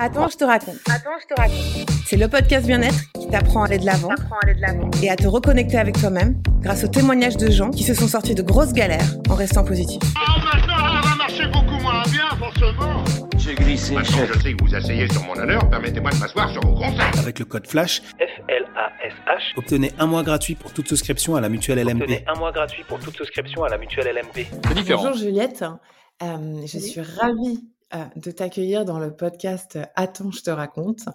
Attends, je te raconte. Attends, je te raconte. C'est le podcast bien-être qui t'apprend à aller de l'avant et à te reconnecter avec toi-même grâce aux témoignages de gens qui se sont sortis de grosses galères en restant positifs. Oh, maintenant, ça va marcher beaucoup moins bien, forcément. J'ai glissé, Maintenant, je sais que vous asseyez sur mon honneur, permettez-moi de m'asseoir sur vos conseils. Avec le code FLASH, F-L-A-S-H. obtenez un mois gratuit pour toute souscription à la mutuelle LMP. Obtenez un mois gratuit pour toute souscription à la mutuelle LMP. Bonjour Juliette, Euh, je suis ravie euh, de t'accueillir dans le podcast euh, Attends, je te raconte.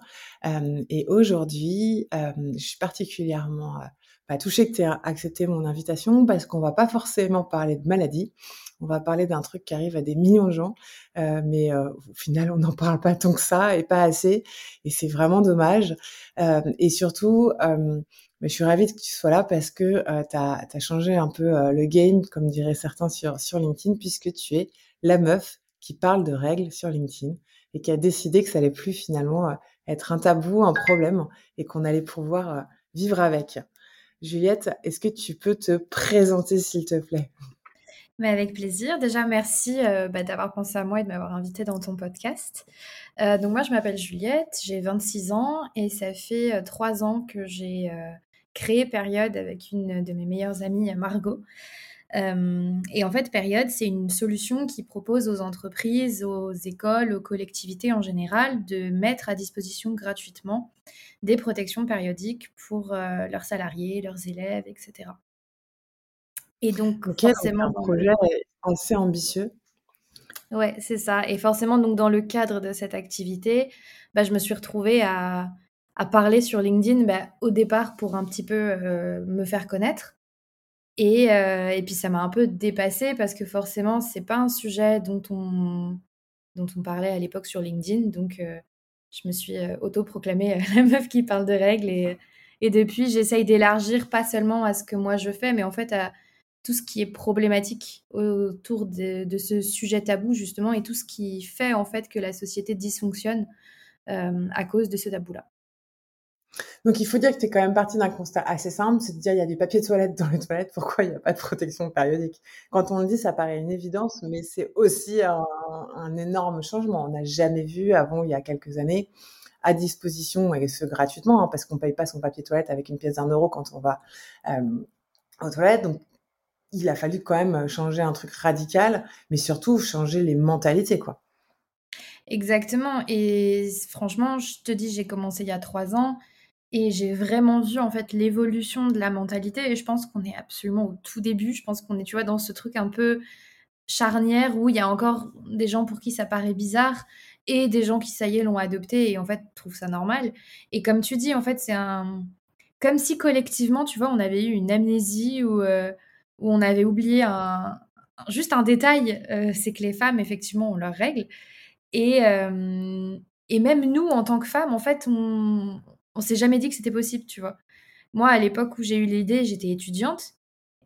Euh, et aujourd'hui, je suis particulièrement bah, touchée que tu aies accepté mon invitation parce qu'on va pas forcément parler de maladie. On va parler d'un truc qui arrive à des millions de gens, mais au final, on n'en parle pas tant que ça et pas assez. Et c'est vraiment dommage. Et surtout, je suis ravie que tu sois là parce que euh, tu as, changé un peu le game, comme diraient certains sur, sur LinkedIn, puisque tu es la meuf qui parle de règles sur LinkedIn et qui a décidé que ça allait plus finalement euh, être un tabou, un problème et qu'on allait pouvoir euh, vivre avec. Juliette, est-ce que tu peux te présenter s'il te plaît? Mais avec plaisir. Déjà, merci euh, bah, d'avoir pensé à moi et de m'avoir invité dans ton podcast. Donc moi, je m'appelle Juliette, j'ai 26 ans et ça fait trois ans que j'ai créé Période avec une de mes meilleures amies, Margot. Euh, et en fait, Période, c'est une solution qui propose aux entreprises, aux écoles, aux collectivités en général de mettre à disposition gratuitement des protections périodiques pour euh, leurs salariés, leurs élèves, etc. Et donc, Ok, donc forcément, un le- projet assez ambitieux. Ouais, c'est ça. Et forcément, donc dans le cadre de cette activité, bah, je me suis retrouvée à, à parler sur LinkedIn bah, au départ pour un petit peu euh, me faire connaître. Et, euh, et puis ça m'a un peu dépassée parce que forcément, c'est pas un sujet dont on, dont on parlait à l'époque sur LinkedIn. Donc euh, je me suis euh, autoproclamée euh, la meuf qui parle de règles. Et, et depuis, j'essaye d'élargir pas seulement à ce que moi je fais, mais en fait à tout ce qui est problématique autour de, ce sujet tabou justement et tout ce qui fait en fait que la société dysfonctionne à cause de ce tabou-là. Donc il faut dire que tu es quand même parti d'un constat assez simple, c'est de dire il y a du papier de toilette dans les toilettes, pourquoi il n'y a pas de protection périodique? Quand on le dit, ça paraît une évidence, mais c'est aussi un, énorme changement. On n'a jamais vu avant, il y a quelques années, à disposition, et ce gratuitement, hein, parce qu'on ne paye pas son papier de toilette avec une pièce d'un euro quand on va euh, aux toilettes. Donc il a fallu quand même changer un truc radical, mais surtout changer les mentalités, quoi. Exactement. Et franchement, je te dis, j'ai commencé il y a trois ans et j'ai vraiment vu en fait l'évolution de la mentalité. Et je pense qu'on est absolument au tout début. Je pense qu'on est, tu vois, dans ce truc un peu charnière où il y a encore des gens pour qui ça paraît bizarre et des gens qui, ça y est, l'ont adopté et en fait trouvent ça normal. Et comme tu dis, en fait, c'est un. Comme si collectivement, tu vois, on avait eu une amnésie ou euh, où on avait oublié un. Juste un détail, euh, c'est que les femmes, effectivement, ont leurs règles. Et, euh, et même nous, en tant que femmes, en fait, on, on s'est jamais dit que c'était possible, tu vois. Moi, à l'époque où j'ai eu l'idée, j'étais étudiante.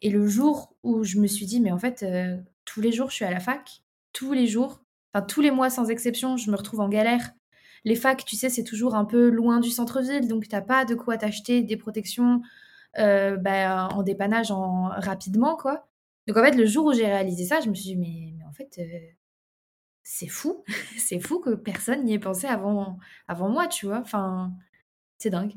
Et le jour où je me suis dit, mais en fait, euh, tous les jours, je suis à la fac. Tous les jours. Enfin, tous les mois, sans exception, je me retrouve en galère. Les facs, tu sais, c'est toujours un peu loin du centre-ville. Donc, t'as pas de quoi t'acheter des protections euh, bah, en dépannage en, rapidement, quoi. Donc, en fait, le jour où j'ai réalisé ça, je me suis dit, mais, mais en fait... euh, c'est fou, c'est fou que personne n'y ait pensé avant, avant moi, tu vois. Enfin, c'est dingue.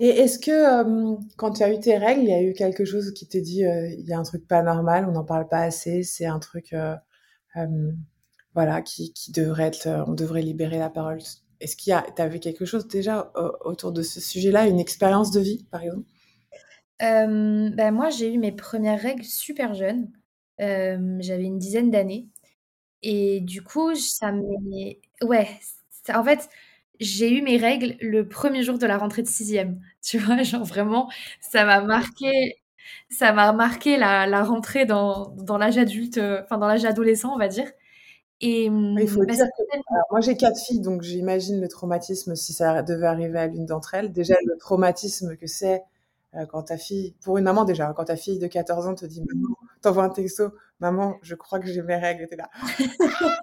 Et est-ce que euh, quand tu as eu tes règles, il y a eu quelque chose qui t'est dit, euh, il y a un truc pas normal, on n'en parle pas assez, c'est un truc, euh, voilà, qui, qui devrait être, on devrait libérer la parole? Est-ce qu'il y a, t'avais quelque chose déjà autour de ce sujet-là, une expérience de vie, par exemple? Ben moi, j'ai eu mes premières règles super jeune. J'avais une dizaine d'années. Et du coup, ça m'est... Ouais, ça- en fait, j'ai eu mes règles le premier jour de la rentrée de sixième. Tu vois, genre vraiment, ça m'a marqué, ça m'a marqué la, la rentrée dans, dans l'âge adulte, euh, enfin dans l'âge adolescent, on va dire. Et Oui, Il faut bah, dire ça que alors, moi j'ai quatre filles, donc j'imagine le traumatisme si ça devait arriver à l'une d'entre elles. Déjà le traumatisme que c'est euh, quand ta fille, pour une maman déjà, quand ta fille de 14 ans te dit maman, t'envoies un texto, maman, je crois que j'ai mes règles, t'es là.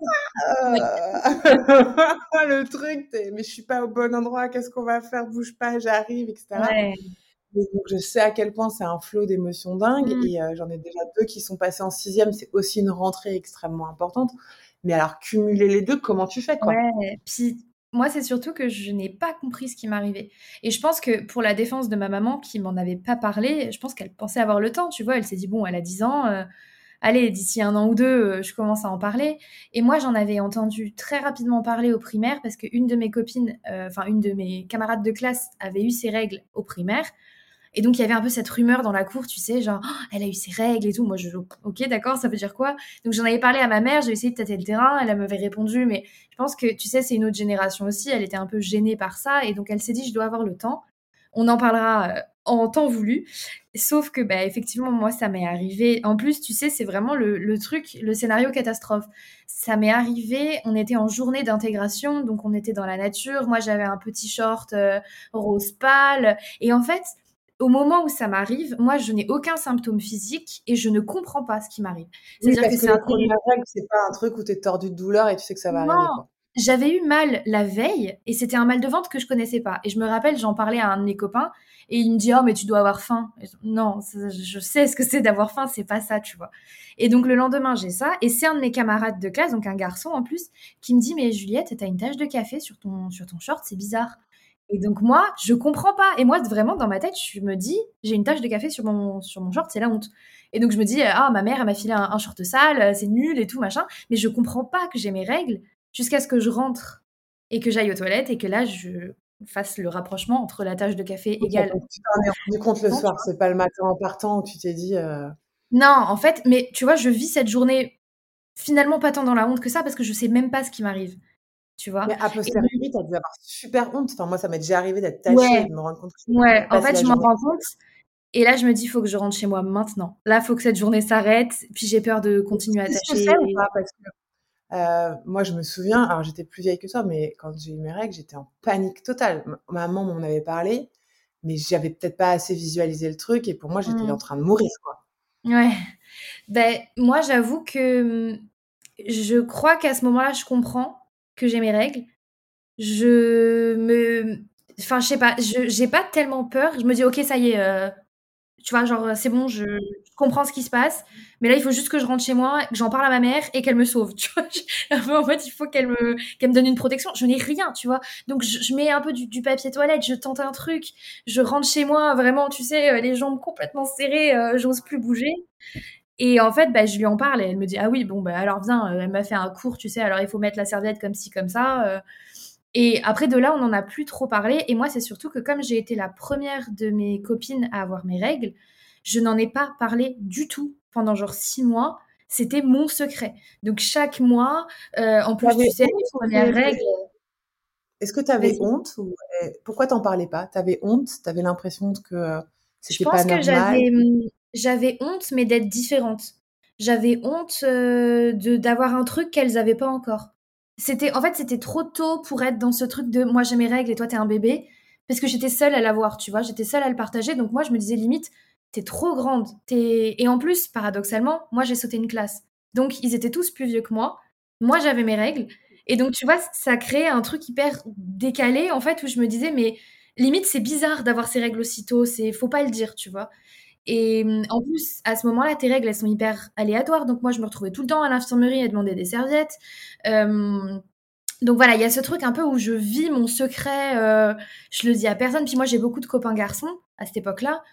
Euh, le truc, mais je suis pas au bon endroit, qu'est-ce qu'on va faire, bouge pas, j'arrive, etc. Ouais. Et donc je sais à quel point c'est un flot d'émotions dingues Mm. et euh, j'en ai déjà deux qui sont passés en sixième, c'est aussi une rentrée extrêmement importante. Mais alors, cumuler les deux, comment tu fais, quoi? Ouais, puis moi, c'est surtout que je n'ai pas compris ce qui m'arrivait. Et je pense que pour la défense de ma maman, qui m'en avait pas parlé, je pense qu'elle pensait avoir le temps, tu vois. Elle s'est dit, bon, elle a 10 ans, euh, allez, d'ici un an ou deux, euh, je commence à en parler. Et moi, j'en avais entendu très rapidement parler au primaire parce qu'une de mes copines, euh, enfin, une de mes camarades de classe avait eu ses règles au primaire. Et donc, il y avait un peu cette rumeur dans la cour, tu sais, genre, oh, elle a eu ses règles et tout. Moi, je, ok, d'accord, ça veut dire quoi? Donc, j'en avais parlé à ma mère, j'ai essayé de tâter le terrain, elle m'avait répondu, mais je pense que, tu sais, c'est une autre génération aussi, elle était un peu gênée par ça, et donc elle s'est dit, je dois avoir le temps. On en parlera euh, en temps voulu. Sauf que, bah, effectivement, moi, ça m'est arrivé. En plus, tu sais, c'est vraiment le, truc, le scénario catastrophe. Ça m'est arrivé, on était en journée d'intégration, donc on était dans la nature. Moi, j'avais un petit short euh, rose pâle. Et en fait, au moment où ça m'arrive, moi, je n'ai aucun symptôme physique et je ne comprends pas ce qui m'arrive. C'est-à-dire que, c'est un c'est pas un truc où tu es tordu de douleur et tu sais que ça va arriver. J'avais eu mal la veille et c'était un mal de ventre que je connaissais pas. Et je me rappelle, j'en parlais à un de mes copains et il me dit "Oh mais tu dois avoir faim." non, je sais ce que c'est d'avoir faim, c'est pas ça, tu vois. Et donc le lendemain, j'ai ça et c'est un de mes camarades de classe, donc un garçon en plus, qui me dit "Mais Juliette, t'as une tache de café sur ton sur ton short, c'est bizarre." Et donc moi, je comprends pas. Et moi, vraiment, dans ma tête, je me dis, j'ai une tache de café sur mon, sur mon short, c'est la honte. Et donc je me dis, ah, ma mère, elle m'a filé un, short sale, c'est nul et tout, machin. Mais je comprends pas que j'ai mes règles jusqu'à ce que je rentre et que j'aille aux toilettes et que là, je fasse le rapprochement entre la tache de café égale. tu t'en es rendu compte le soir, c'est pas le matin en partant où tu t'es dit. Euh non, en fait, mais tu vois, je vis cette journée finalement pas tant dans la honte que ça parce que je sais même pas ce qui m'arrive tu vois? Mais a posteriori, tu as dû avoir super honte. Enfin, moi, ça m'est déjà arrivé d'être tachée et de me rendre compte que Ouais, en fait, je m'en rends compte. Et là, je me dis, il faut que je rentre chez moi maintenant. Là, il faut que cette journée s'arrête. Puis j'ai peur de continuer à tâcher. parce que euh, moi, je me souviens, alors j'étais plus vieille que toi, mais quand j'ai eu mes règles, j'étais en panique totale. Ma maman m'en avait parlé, mais j'avais peut-être pas assez visualisé le truc. Et pour moi, j'étais mmh. en train de mourir, quoi. Ouais. Ben, moi, j'avoue que je crois qu'à ce moment-là, je comprends que j'ai mes règles, je me. Enfin, je sais pas, je j'ai pas tellement peur. Je me dis, ok, ça y est, euh, tu vois, genre, c'est bon, je, comprends ce qui se passe. Mais là, il faut juste que je rentre chez moi, que j'en parle à ma mère et qu'elle me sauve. Tu vois, en fait, il faut qu'elle me, me donne une protection. Je n'ai rien, tu vois. Donc, je, mets un peu du, papier toilette, je tente un truc, je rentre chez moi, vraiment, tu sais, euh, les jambes complètement serrées, euh, j'ose plus bouger. Et en fait, bah, je lui en parle et elle me dit Ah oui, bon, bah, alors viens, euh, elle m'a fait un cours, tu sais, alors il faut mettre la serviette comme ci, comme ça. Euh. Et après, de là, on n'en a plus trop parlé. Et moi, c'est surtout que comme j'ai été la première de mes copines à avoir mes règles, je n'en ai pas parlé du tout pendant genre six mois. C'était mon secret. Donc chaque mois, euh, en plus, tu sais, premières règles. Est-ce que tu avais honte ou... Eh, Pourquoi t'en parlais pas? Tu avais honte? Tu avais l'impression que c'était pas normal Je pense que j'avais j'avais honte, mais d'être différente. J'avais honte euh, de d'avoir un truc qu'elles avaient pas encore. C'était, en fait, c'était trop tôt pour être dans ce truc de moi j'ai mes règles et toi t'es un bébé, parce que j'étais seule à l'avoir, tu vois, j'étais seule à le partager, donc moi je me disais limite t'es trop grande, t'es et en plus paradoxalement moi j'ai sauté une classe, donc ils étaient tous plus vieux que moi, moi j'avais mes règles. Et donc tu vois ça créait un truc hyper décalé en fait où je me disais mais limite c'est bizarre d'avoir ces règles aussitôt, c'est faut pas le dire, tu vois. Et mmh, en plus, à ce moment-là, tes règles, elles sont hyper aléatoires. Donc moi, je me retrouvais tout le temps à l'infirmerie à demander des serviettes. donc voilà, il y a ce truc un peu où je vis mon secret, euh, je le dis à personne. Puis moi, j'ai beaucoup de copains garçons à cette époque-là.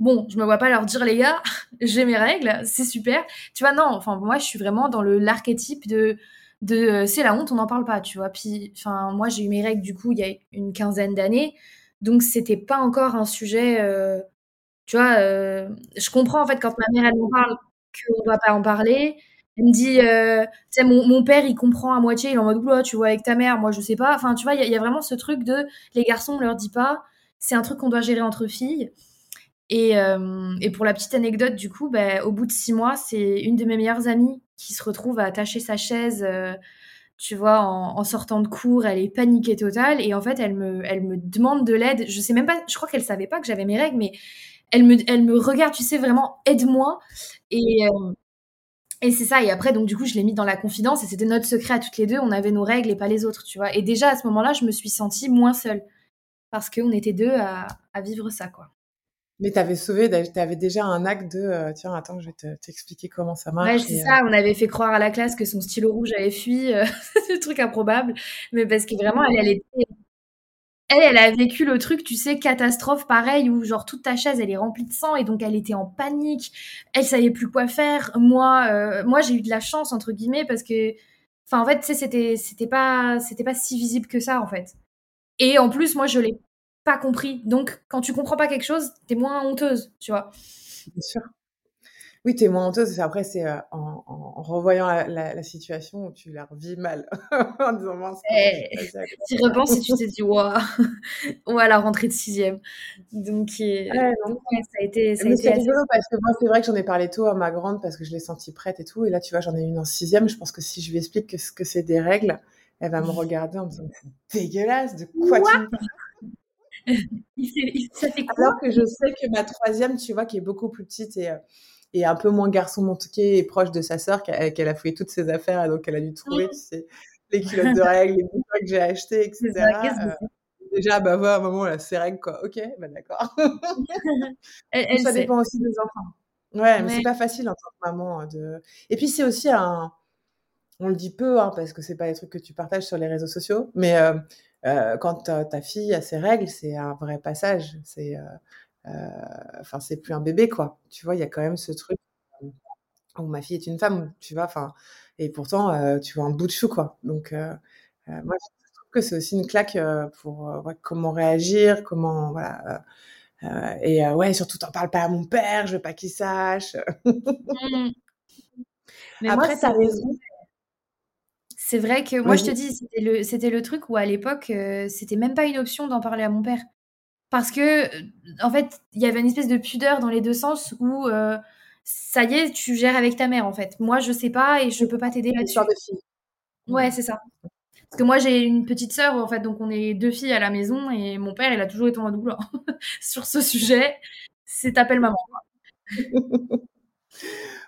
Bon, je me vois pas leur dire les gars, j'ai mes règles, c'est super. Tu vois, non, enfin moi, je suis vraiment dans le l'archétype de euh, c'est la honte, on n'en parle pas, tu vois. Puis, enfin, moi, j'ai eu mes règles du coup il y a une quinzaine d'années, donc c'était pas encore un sujet. Euh, tu vois, euh, je comprends en fait quand ma mère elle m'en parle qu'on ne doit pas en parler. Elle me dit, euh, tu sais, mon, mon, père il comprend à moitié, il est en mode, tu vois, avec ta mère, moi je sais pas. Enfin, tu vois, il y, a vraiment ce truc de les garçons, on leur dit pas, c'est un truc qu'on doit gérer entre filles. Et, euh, et, pour la petite anecdote, du coup, bah, au bout de six mois, c'est une de mes meilleures amies qui se retrouve à attacher sa chaise, tu vois, en, en, sortant de cours, elle est paniquée totale. Et en fait, elle me, elle me demande de l'aide. Je sais même pas, je crois qu'elle savait pas que j'avais mes règles, mais elle me, elle me regarde, tu sais, vraiment, aide-moi. Et, euh, et c'est ça. Et après, donc, du coup, je l'ai mis dans la confidence et c'était notre secret à toutes les deux. On avait nos règles et pas les autres, tu vois. Et déjà, à ce moment-là, je me suis sentie moins seule parce qu'on était deux à, à, vivre ça, quoi. Mais tu avais sauvé, tu avais déjà un acte de euh, tiens, attends, je vais te- t'expliquer comment ça marche. Ouais, c'est euh, ça. On avait fait croire à la classe que son stylo rouge avait fui. C'est le truc improbable. Mais parce que vraiment, elle, elle était. Elle, a vécu le truc, tu sais, catastrophe pareil, où genre toute ta chaise, elle est remplie de sang et donc elle était en panique. Elle savait plus quoi faire. Moi, euh, moi j'ai eu de la chance, entre guillemets, parce que. Enfin, en fait, tu sais, c'était c'était pas, c'était pas si visible que ça, en fait. Et en plus, moi, je l'ai pas compris. Donc, quand tu comprends pas quelque chose, t'es moins honteuse, tu vois. Bien sûr. Oui, tu es moins honteuse. et Après, c'est euh, en, en- en revoyant la, la- la situation où tu la revis mal. en disant, mince, comment Eh, Tu repenses et tu te dis, waouh, ouais, la rentrée de sixième. Donc, euh, Ouais, non. donc, ouais, ça a été, ça Mais c'est assez. rigolo parce que moi, c'est vrai que j'en ai parlé tôt à ma grande parce que je l'ai sentie prête et tout. Et là, tu vois, j'en ai une en sixième. Je pense que si je lui explique que ce que c'est des règles, elle va me regarder en me disant, c'est dégueulasse, de quoi tu me parles? Il fait- il- ça fait quoi? Alors que je sais que ma troisième, tu vois, qui est beaucoup plus petite et, euh, et un peu moins garçon montuqué et proche de sa sœur, qu'elle a fouillé toutes ses affaires et donc elle a dû trouver, tu sais, les culottes de règles, les bouquins que j'ai achetés, etc. ça, Euh, déjà, bah voilà, à un moment, là, c'est règles, quoi. Ok, bah d'accord. Ça dépend aussi des enfants. Ouais, mais c'est Ouais. pas facile en tant que maman euh, de. Et puis c'est aussi un. On le dit peu, hein, parce que c'est pas des trucs que tu partages sur les réseaux sociaux, mais euh, euh, quand ta, ta fille a ses règles, c'est un vrai passage. C'est, euh, enfin, c'est plus un bébé, quoi. Tu vois, il y a quand même ce truc euh, où ma fille est une femme, tu vois. Enfin, et pourtant, euh, tu vois un bout de chou, quoi. Donc, euh, euh, moi, je trouve que c'est aussi une claque euh, pour euh, ouais, comment réagir, comment, voilà. euh, euh, et euh, ouais, surtout, t'en parles pas à mon père, je veux pas qu'il sache. Mais Après, t'as c'est raison. c'est vrai que moi, je te dis, c'était le, c'était le truc où à l'époque, euh, c'était même pas une option d'en parler à mon père. Parce que, en fait, il y avait une espèce de pudeur dans les deux sens où euh, ça y est, tu gères avec ta mère, en fait. Moi, je sais pas et je peux pas t'aider là-dessus. histoire de fille. Ouais, Mm. c'est ça. Parce que moi, j'ai une petite sœur, en fait, donc on est deux filles à la maison et mon père, il a toujours été en Oula, sur ce sujet, c'est t'appelles maman.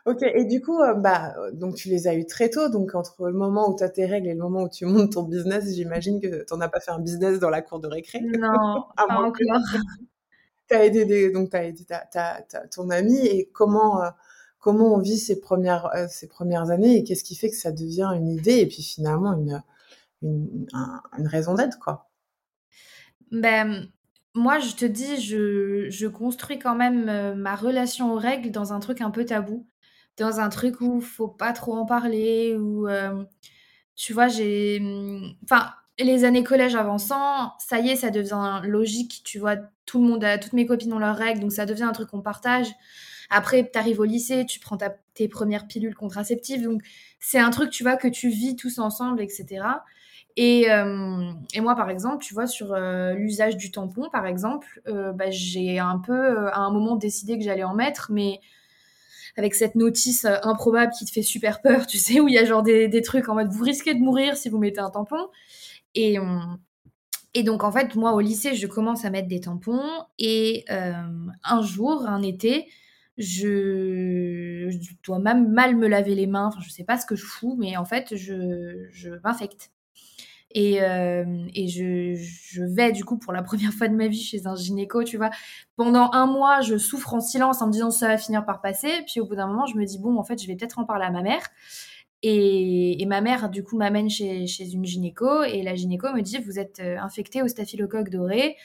Ok, et du coup, euh, bah, donc tu les as eu très tôt, donc entre le moment où tu as tes règles et le moment où tu montes ton business, j'imagine que tu n'en as pas fait un business dans la cour de récré, Non, à pas encore. tu as aidé des, donc aidé ta, ta- ta- ton ami, et comment, euh, comment on vit ces premières, euh, ces premières années, et qu'est-ce qui fait que ça devient une idée, et puis finalement une, une, un- une raison d'être, quoi? Ben, moi, je te dis, je, je construis quand même ma relation aux règles dans un truc un peu tabou, dans un truc où faut pas trop en parler, où, euh, tu vois, j'ai... hum, Enfin, les années collège avançant, ça y est, ça devient logique, tu vois, tout le monde, a, toutes mes copines ont leurs règles, donc ça devient un truc qu'on partage. Après, tu arrives au lycée, tu prends ta- tes premières pilules contraceptives, donc c'est un truc, tu vois, que tu vis tous ensemble, etc. Et, euh, et moi, par exemple, tu vois, sur euh, l'usage du tampon, par exemple, bah, j'ai un peu, à un moment, décidé que j'allais en mettre, mais avec cette notice euh, improbable qui te fait super peur, tu sais, où il y a genre des, trucs en mode vous risquez de mourir si vous mettez un tampon. Et, euh, et donc, en fait, moi, au lycée, je commence à mettre des tampons. Et euh, un jour, un été, je, dois même mal me laver les mains. Enfin, je sais pas ce que je fous, mais en fait, je m'infecte. Et, euh, je, vais du coup pour la première fois de ma vie chez un gynéco, tu vois. Pendant un mois, je souffre en silence en me disant ça va finir par passer. Puis au bout d'un moment, je me dis bon, en fait, je vais peut-être en parler à ma mère. Et, et ma mère, du coup, m'amène chez, chez une gynéco. Et la gynéco me dit vous êtes euh, infecté au staphylocoque doré.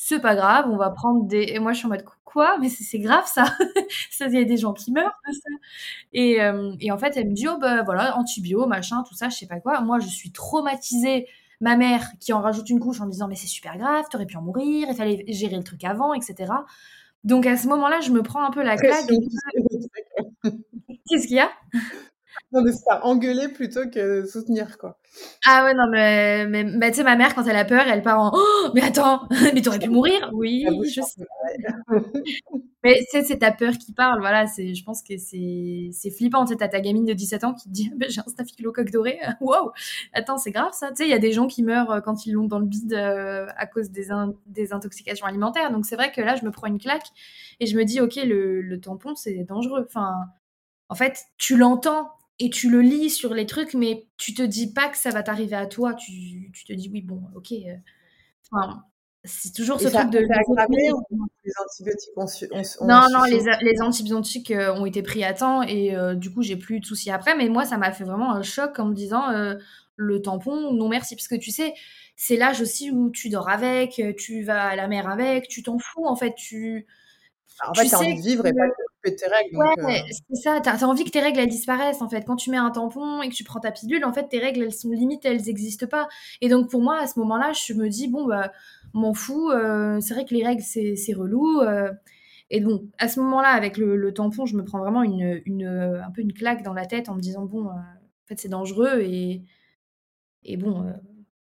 C'est pas grave, on va prendre des. Et moi, je suis en mode quoi? Mais c'est grave ça Ça, il y a des gens qui meurent de ça. Et, euh, et en fait, elle me dit, oh bah voilà, antibio, machin, tout ça, je sais pas quoi. Moi, je suis traumatisée. Ma mère qui en rajoute une couche en me disant, mais c'est super grave, t'aurais pu en mourir, il fallait gérer le truc avant, etc. Donc à ce moment-là, je me prends un peu la claque. Qu'est-ce qu'il y a? Non, mais c'est ça, engueuler plutôt que soutenir, quoi. Ah ouais, non, mais, mais, mais tu sais, ma mère, quand elle a peur, elle part en Oh, mais attends, mais t'aurais pu mourir Oui, J'avoue, je sais. Mais c'est ta peur qui parle, voilà, je pense que c'est, flippant. Tu sais, t'as ta gamine de 17 ans qui te dit, Ah ben, j'ai un staphylocoque doré. wow, attends, c'est grave ça. Tu sais, il y a des gens qui meurent euh, quand ils l'ont dans le bide euh, à cause des, in- des intoxications alimentaires. Donc c'est vrai que là, je me prends une claque et je me dis, ok, le, le tampon, c'est dangereux. Enfin, en fait, tu l'entends et tu le lis sur les trucs, mais tu te dis pas que ça va t'arriver à toi. Tu, tu te dis, oui, bon, ok. euh, Enfin, c'est toujours Et ce ça truc de les aggravé autres- ou les antibiotiques ont su ont ont Non, non, les, les antibiotiques euh, ont été pris à temps et euh, du coup, j'ai plus de soucis après. Mais moi, ça m'a fait vraiment un choc en me disant euh, le tampon, non merci. Parce que tu sais, c'est l'âge aussi où tu dors avec, tu vas à la mer avec, tu t'en fous en fait. Tu, En tu fait, tu as envie de vivre et que- pas de de tes règles Ouais, heu c'est ça. T'as as envie que tes règles elles disparaissent en fait. Quand tu mets un tampon et que tu prends ta pilule, en fait, tes règles elles sont limites, elles n'existent pas. Et donc pour moi, à ce moment-là, je me dis bon bah m'en fous. euh, c'est vrai que les règles c'est relou. euh, et donc à ce moment-là, avec le, le tampon, je me prends vraiment une, une un peu une claque dans la tête en me disant bon, euh, en fait c'est dangereux et et bon. euh,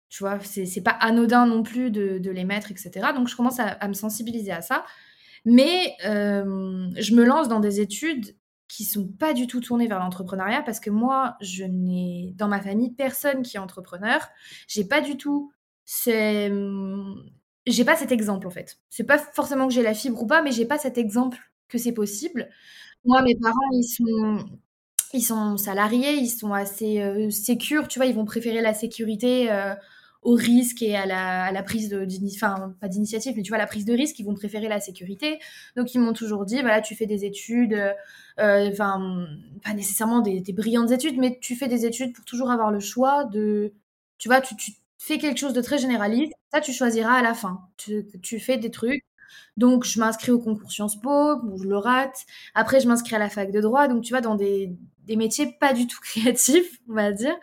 tu vois, c'est c'est pas anodin non plus de, de les mettre, etc. Donc je commence à, à me sensibiliser à ça. Mais euh, je me lance dans des études qui sont pas du tout tournées vers l'entrepreneuriat parce que moi, je n'ai dans ma famille personne qui est entrepreneur. J'ai pas du tout c'est j'ai pas cet exemple en fait. C'est pas forcément que j'ai la fibre ou pas, mais j'ai pas cet exemple que c'est possible. Moi, mes parents, ils sont salariés, ils sont assez euh, tu vois, ils vont préférer la sécurité euh, au risque et à la, prise de, enfin, pas d'initiative, mais tu vois, la prise de risque, ils vont préférer la sécurité. Donc, ils m'ont toujours dit, voilà, tu fais des études, euh, enfin, pas nécessairement des, brillantes études, mais tu fais des études pour toujours avoir le choix de, tu vois, tu, tu fais quelque chose de très généraliste, ça, tu choisiras à la fin. Tu, tu fais des trucs. Donc, je m'inscris au concours Sciences Po, bon, je le rate. Après, je m'inscris à la fac de droit. Donc, tu vois, dans des, des métiers pas du tout créatifs, on va dire.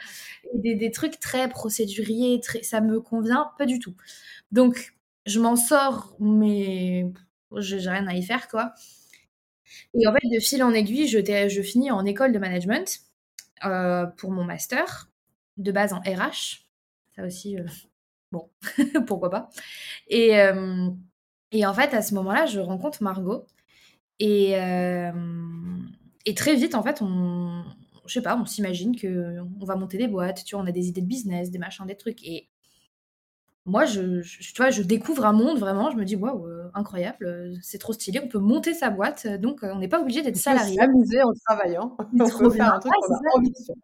Et des, des trucs très procéduriers, ça me convient pas du tout. Donc, je m'en sors, mais j'ai rien à y faire, quoi. Et en fait, de fil en aiguille, je, finis en école de management euh, pour mon master, de base en RH. Ça aussi, euh, bon, pourquoi pas. Et, euh, et en fait, à ce moment-là, je rencontre Margot. Et, et très vite, en fait, on, je sais pas, on s'imagine que on va monter des boîtes, tu vois, on a des idées de business, des machins, des trucs. Et moi, je, je- tu vois, je découvre un monde vraiment. Je me dis, waouh, euh, incroyable, euh, c'est trop stylé. On peut monter sa boîte, euh, donc on n'est pas obligé d'être On peut salarié. s'amuser en travaillant. C'est On trop peut faire bien. un truc Ouais, qu'on c'est a ça. envie de faire.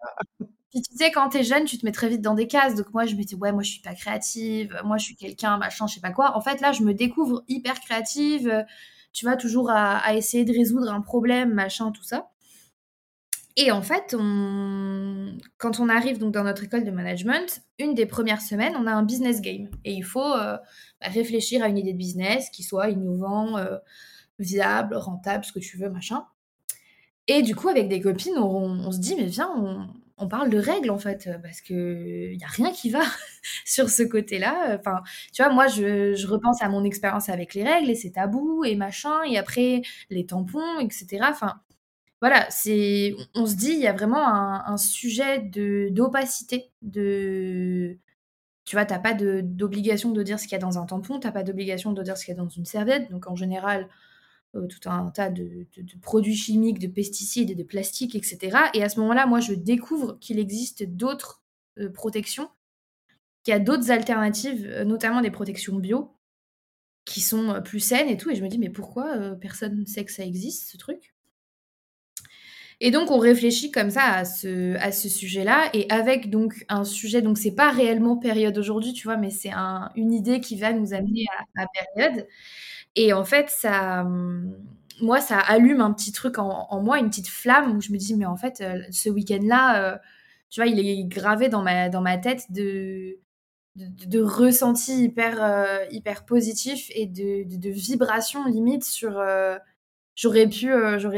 Puis tu sais, quand t'es jeune, tu te mets très vite dans des cases. Donc moi, je me dis, ouais, moi, je suis pas créative. Moi, je suis quelqu'un, machin, je sais pas quoi. En fait, là, je me découvre hyper créative. Tu vois, toujours à, essayer de résoudre un problème, machin, tout ça. Et en fait, quand on arrive donc dans notre école de management, une des premières semaines, on a un business game. Et il faut euh, bah, réfléchir à une idée de business qui soit innovant, euh, viable, rentable, ce que tu veux, machin. Et du coup, avec des copines, on, on se dit, mais viens, on, on parle de règles en fait, euh, parce que il a rien qui va sur ce côté-là. Enfin, tu vois, moi, je, repense à mon expérience avec les règles et c'est tabou et machin, et après les tampons, etc. Enfin, voilà, c'est, on se dit, il y a vraiment un, sujet de d'opacité, de, tu vois, t'as pas d'obligation de dire ce qu'il y a dans un tampon, t'as pas d'obligation de dire ce qu'il y a dans une serviette, donc en général, tout un tas de, produits chimiques, de pesticides de plastiques, etc. Et à ce moment-là, moi, je découvre qu'il existe d'autres euh, protections, qu'il y a d'autres alternatives, euh, notamment des protections bio, qui sont euh, plus saines et tout. Et je me dis, mais pourquoi euh, personne ne sait que ça existe, ce truc? Et donc, on réfléchit comme ça à ce, sujet-là. Et avec donc un sujet, donc c'est pas réellement période aujourd'hui, tu vois, mais c'est un, une idée qui va nous amener à période. Et en fait, ça, hum, moi, ça allume un petit truc en, moi, une petite flamme où je me dis, mais en fait, euh, ce week-end-là, euh, tu vois, il est gravé dans ma, dans ma tête de, de, ressentis hyper, euh, hyper positifs et de, de, vibrations limite sur. j'aurais pu,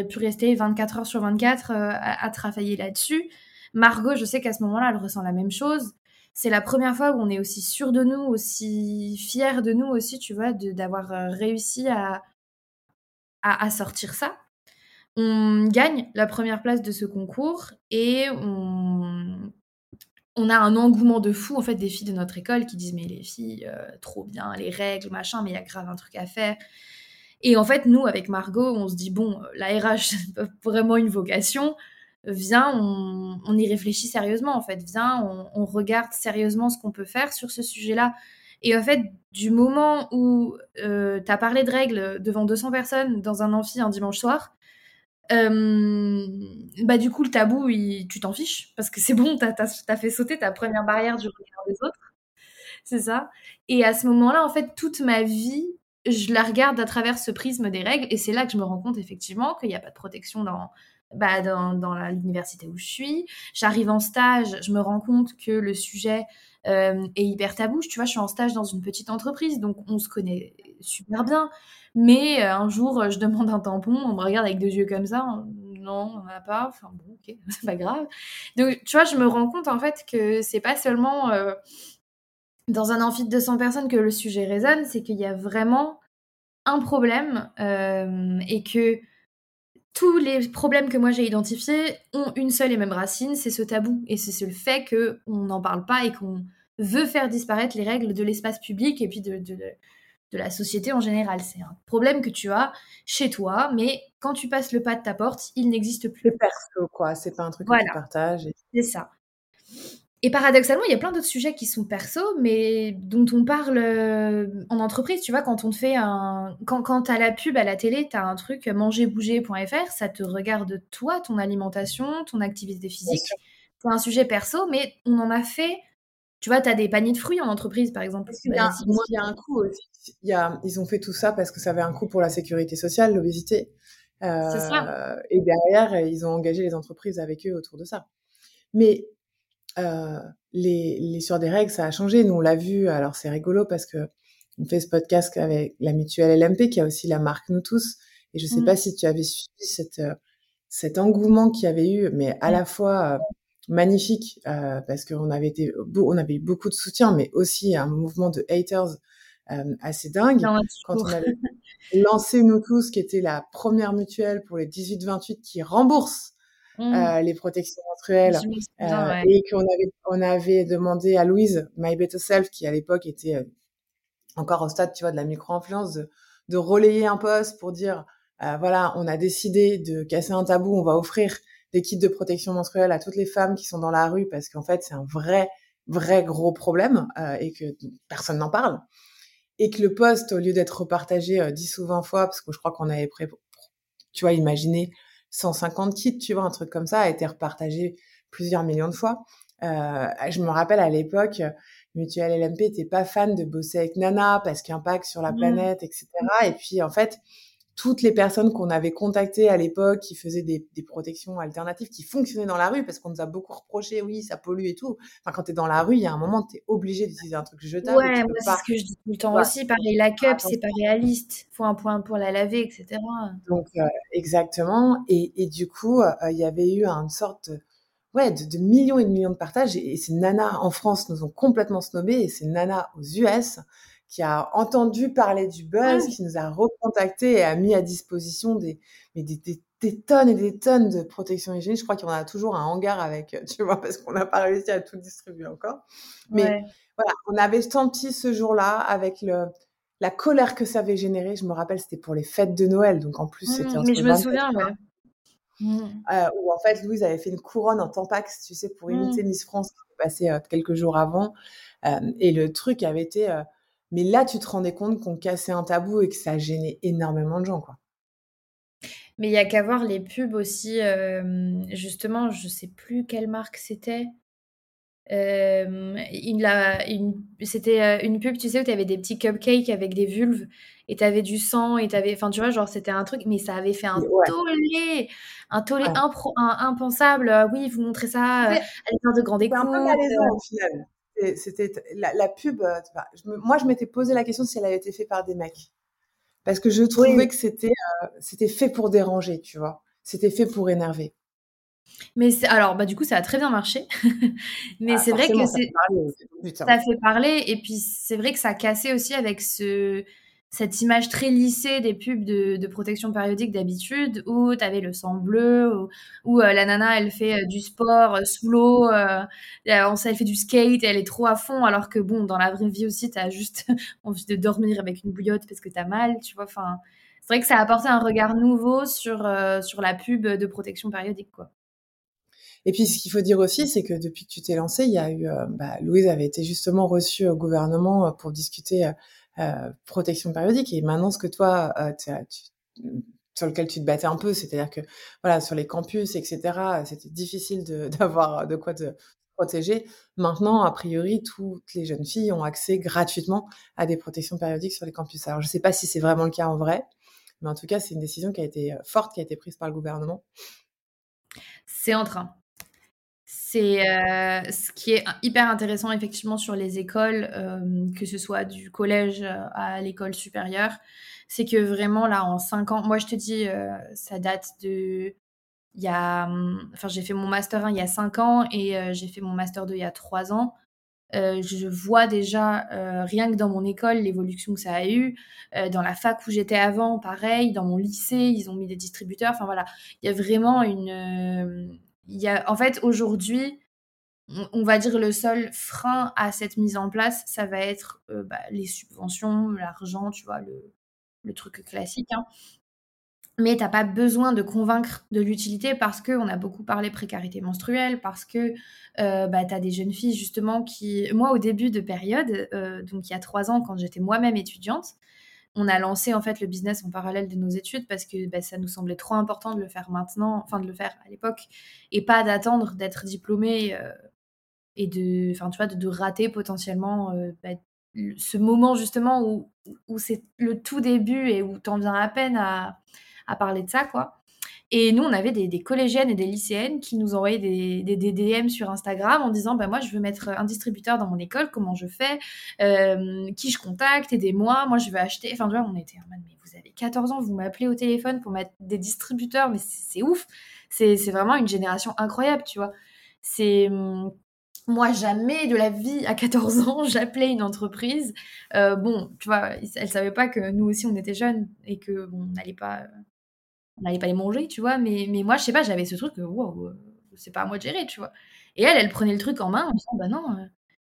pu rester 24 heures sur 24 euh, à, à travailler là-dessus. Margot, je sais qu'à ce moment-là, elle ressent la même chose. C'est la première fois où on est aussi sûr de nous, aussi fier de nous aussi, tu vois, d'avoir euh, réussi à, à, sortir ça. On gagne la première place de ce concours et on, on a un engouement de fou en fait des filles de notre école qui disent mais les filles euh, trop bien les règles machin mais il y a grave un truc à faire et en fait nous avec Margot on se dit bon euh, la RH c'est vraiment une vocation viens on, y réfléchit sérieusement en fait viens on, regarde sérieusement ce qu'on peut faire sur ce sujet là et en fait du moment où euh, t'as parlé de règles devant 200 personnes dans un amphi un dimanche soir euh, bah du coup le tabou tu t'en fiches parce que c'est bon t'as as, fait sauter ta première barrière du regard des autres C'est ça. Et à ce moment-là, en fait, toute ma vie, je la regarde à travers ce prisme des règles. Et c'est là que je me rends compte, effectivement, qu'il n'y a pas de protection dans, bah, dans, dans l'université où je suis. J'arrive en stage, je me rends compte que le sujet euh, est hyper tabou. Tu vois, je suis en stage dans une petite entreprise, donc on se connaît super bien. Mais euh, un jour, je demande un tampon, on me regarde avec deux yeux comme ça. Non, on n'en a pas. Enfin bon, ok, c'est pas grave. Donc, tu vois, je me rends compte en fait que c'est pas seulement euh, dans un amphi de 200 personnes que le sujet résonne, c'est qu'il y a vraiment un problème et que tous les problèmes que moi j'ai identifiés ont une seule et même racine, c'est ce tabou. Et c'est le fait qu'on n'en parle pas et qu'on veut faire disparaître les règles de l'espace public et puis de, de, de, la société en général. C'est un problème que tu as chez toi, mais quand tu passes le pas de ta porte, il n'existe plus. C'est perso, quoi. C'est pas un truc que tu partages. C'est ça. Et paradoxalement, il y a plein d'autres sujets qui sont perso, mais dont on parle euh, en entreprise. Tu vois, quand on te fait un. Quand, quand tu as la pub à la télé, tu as un truc mangerbouger.fr, ça te regarde toi, ton alimentation, ton activité physique. C'est un sujet perso, mais on en a fait. Tu vois, tu as des paniers de fruits en entreprise, par exemple. Il y, a, il y a un coût aussi. Il y a, ils ont fait tout ça parce que ça avait un coût pour la sécurité sociale, l'obésité. Euh, C'est ça. Et derrière, ils ont engagé les entreprises avec eux autour de ça. Mais euh, les, les sur des règles, ça a changé. Nous, on l'a vu. Alors, c'est rigolo parce que on fait ce podcast avec la mutuelle LMP, qui a aussi la marque Nous Tous. Et je sais mmh. pas si tu avais suivi cette, euh, cet engouement qu'il y avait eu, mais à la fois euh, magnifique, euh, parce qu'on avait été, on avait eu beaucoup de soutien, mais aussi un mouvement de haters euh, assez dingue. Quand on avait lancé Nous Tous, qui était la première mutuelle pour les 18-28 qui rembourse Mmh. Euh, les protections menstruelles, euh, et qu'on avait, on avait demandé à Louise, My Better Self, qui à l'époque était euh, encore au stade, tu vois, de la micro-influence, de, de, relayer un poste pour dire, voilà, on a décidé de casser un tabou, on va offrir des kits de protection menstruelle à toutes les femmes qui sont dans la rue, parce qu'en fait, c'est un vrai, vrai gros problème et que personne n'en parle. Et que le poste, au lieu d'être repartagé 10 ou 20 fois, parce que je crois qu'on avait prêt, tu vois, imaginé 150 kits, tu vois, un truc comme ça, a été repartagé plusieurs millions de fois. Euh, je me rappelle à l'époque, Mutuelle LMP était pas fan de bosser avec Nana parce qu'impact sur la mmh. planète, etc. Et puis en fait, toutes les personnes qu'on avait contactées à l'époque qui faisaient des, des, protections alternatives qui fonctionnaient dans la rue parce qu'on nous a beaucoup reproché, oui, ça pollue et tout. Enfin, quand tu es dans la rue, il y a un moment, tu es obligé d'utiliser un truc jetable. Ouais, moi, c'est ce que je dis tout le temps aussi. Pareil, la cup, c'est pas réaliste. Faut un point pour la laver, etc. Donc, euh, exactement. Et, et, du coup, euh, il y avait eu une sorte de, ouais, de, millions et de millions de partages. Et, et ces nanas en France nous ont complètement snobés et ces nanas aux US qui a entendu parler du buzz, qui nous a recontacté et a mis à disposition des, mais des, des, tonnes et des tonnes de protection hygiénique. Je crois qu'on a toujours un hangar avec, euh, tu vois, parce qu'on n'a pas réussi à tout distribuer encore. Mais voilà, on avait senti ce jour-là avec le, la colère que ça avait généré. Je me rappelle, c'était pour les fêtes de Noël, donc en plus, c'était mmh, Mais je me souviens, ouais. Mmh. Euh, où en fait Louise avait fait une couronne en tampax, tu sais, pour imiter mmh. Miss France qui est passée euh, quelques jours avant. Euh, et le truc avait été mais là, tu te rendais compte qu'on cassait un tabou et que ça gênait énormément de gens, quoi. Mais il y a qu'à voir les pubs aussi. Euh, justement, je sais plus quelle marque c'était. Euh, c'était euh, une pub, tu sais, où tu avais des petits cupcakes avec des vulves et tu avais du sang et tu avais. Enfin, tu vois, genre, c'était un truc, mais ça avait fait un tollé, un tollé impensable. oui, vous montrez ça à l'heure de grande écoute. Un c'était la, pub. Euh, moi, je m'étais posé la question si elle avait été faite par des mecs, parce que je trouvais que c'était euh, c'était fait pour déranger, tu vois. C'était fait pour énerver. Mais alors, bah du coup, ça a très bien marché. Mais ah, c'est vrai que c'est ça fait parler et puis c'est vrai que ça a cassé aussi avec ce cette image très lissée des pubs de, protection périodique d'habitude, où tu avais le sang bleu, où, euh, la nana, elle fait euh, du sport euh, sous l'eau, elle fait du skate, elle est trop à fond, alors que bon, dans la vraie vie aussi, tu as juste envie de dormir avec une bouillotte parce que tu as mal, tu vois. Enfin, c'est vrai que ça a apporté un regard nouveau sur, sur la pub de protection périodique, quoi. Et puis, ce qu'il faut dire aussi, c'est que depuis que tu t'es lancé, il y a eu, bah, Louise avait été justement reçue au gouvernement pour discuter euh, protection périodique. Et maintenant, ce que toi, euh, sur lequel tu te battais un peu, c'est-à-dire que voilà, sur les campus, etc., c'était difficile d'avoir de, quoi de protégées. Maintenant, a priori, toutes les jeunes filles ont accès gratuitement à des protections périodiques sur les campus. Alors, je ne sais pas si c'est vraiment le cas en vrai, mais en tout cas, c'est une décision qui a été forte, qui a été prise par le gouvernement. C'est en train. C'est ce qui est hyper intéressant effectivement sur les écoles, que ce soit du collège à l'école supérieure, c'est que vraiment là en 5 ans, moi je te dis, ça date de il y a, mmh, enfin j'ai fait mon master 1 il y a 5 ans et j'ai fait mon master 2 il y a 3 ans. je vois déjà, rien que dans mon école, l'évolution que ça a eu. dans la fac où j'étais avant, pareil. Dans mon lycée, ils ont mis des distributeurs. Enfin voilà, il y a vraiment une. Il y a, en fait, aujourd'hui, on, va dire le seul frein à cette mise en place, ça va être bah, les subventions, l'argent, tu vois, le, truc classique. Hein mais t'as pas besoin de convaincre de l'utilité parce que on a beaucoup parlé précarité menstruelle, parce que euh, bah, tu as des jeunes filles justement qui... Moi, au début de période, euh, donc il y a trois ans, quand j'étais moi-même étudiante, on a lancé en fait le business en parallèle de nos études parce que bah, ça nous semblait trop important de le faire maintenant, enfin de le faire à l'époque, et pas d'attendre d'être diplômé euh, et de, enfin tu vois, de, rater potentiellement euh, bah, ce moment justement où, c'est le tout début et où t'en viens à peine à à parler de ça, quoi. Et nous, on avait des, collégiennes et des lycéennes qui nous envoyaient des, des, DM sur Instagram en disant bah, Moi, je veux mettre un distributeur dans mon école, comment je fais euh, Qui je contacte Aidez-moi, moi, je veux acheter. Enfin, tu vois, on était en mode Mais vous avez 14 ans, vous m'appelez au téléphone pour mettre des distributeurs, mais c'est ouf C'est vraiment une génération incroyable, tu vois. C'est. Hum, moi, jamais de la vie, à 14 ans, j'appelais une entreprise. Euh, bon, tu vois, elle savait pas que nous aussi, on était jeunes et que on n'allait pas on n'allait pas les manger, tu vois. Mais, mais moi, je sais pas, j'avais ce truc, wow, euh, c'est pas à moi de gérer, tu vois. Et elle, elle prenait le truc en main en disant, bah non, euh,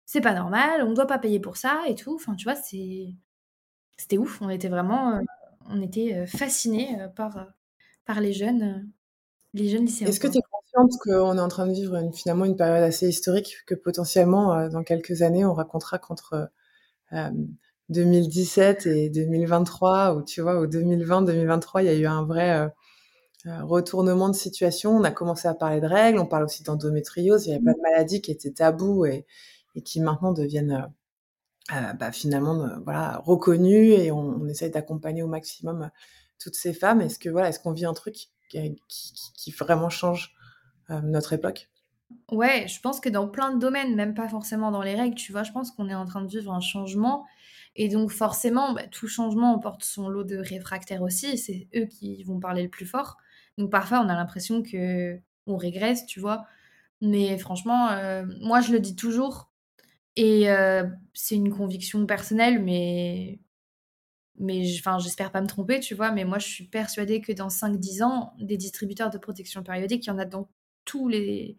c'est pas normal, on ne doit pas payer pour ça et tout. Enfin, tu vois, c'est, c'était ouf. On était vraiment, euh, on était fascinés par, par les jeunes, les jeunes lycéens. Est-ce que tu es consciente qu'on est en train de vivre une, finalement une période assez historique, que potentiellement, dans quelques années, on racontera qu'entre 2017 et 2023, ou tu vois, ou 2020, 2023, il y a eu un vrai euh, retournement de situation. On a commencé à parler de règles, on parle aussi d'endométriose. Il y a pas de maladies qui étaient tabous et, qui maintenant deviennent euh, euh, bah, finalement reconnues et on, essaye d'accompagner au maximum toutes ces femmes. Est-ce que voilà, est-ce qu'on vit un truc qui, vraiment change notre époque? Ouais, je pense que dans plein de domaines, même pas forcément dans les règles, tu vois, je pense qu'on est en train de vivre un changement. Et donc forcément, bah, tout changement porte son lot de réfractaires aussi. C'est eux qui vont parler le plus fort. Donc parfois, on a l'impression que on régresse, tu vois. Mais franchement, euh, moi, je le dis toujours. Et euh, c'est une conviction personnelle, mais mais j'espère pas me tromper, tu vois. Mais moi, je suis persuadée que dans 5-10 ans, des distributeurs de protection périodique, il y en a dans tous les,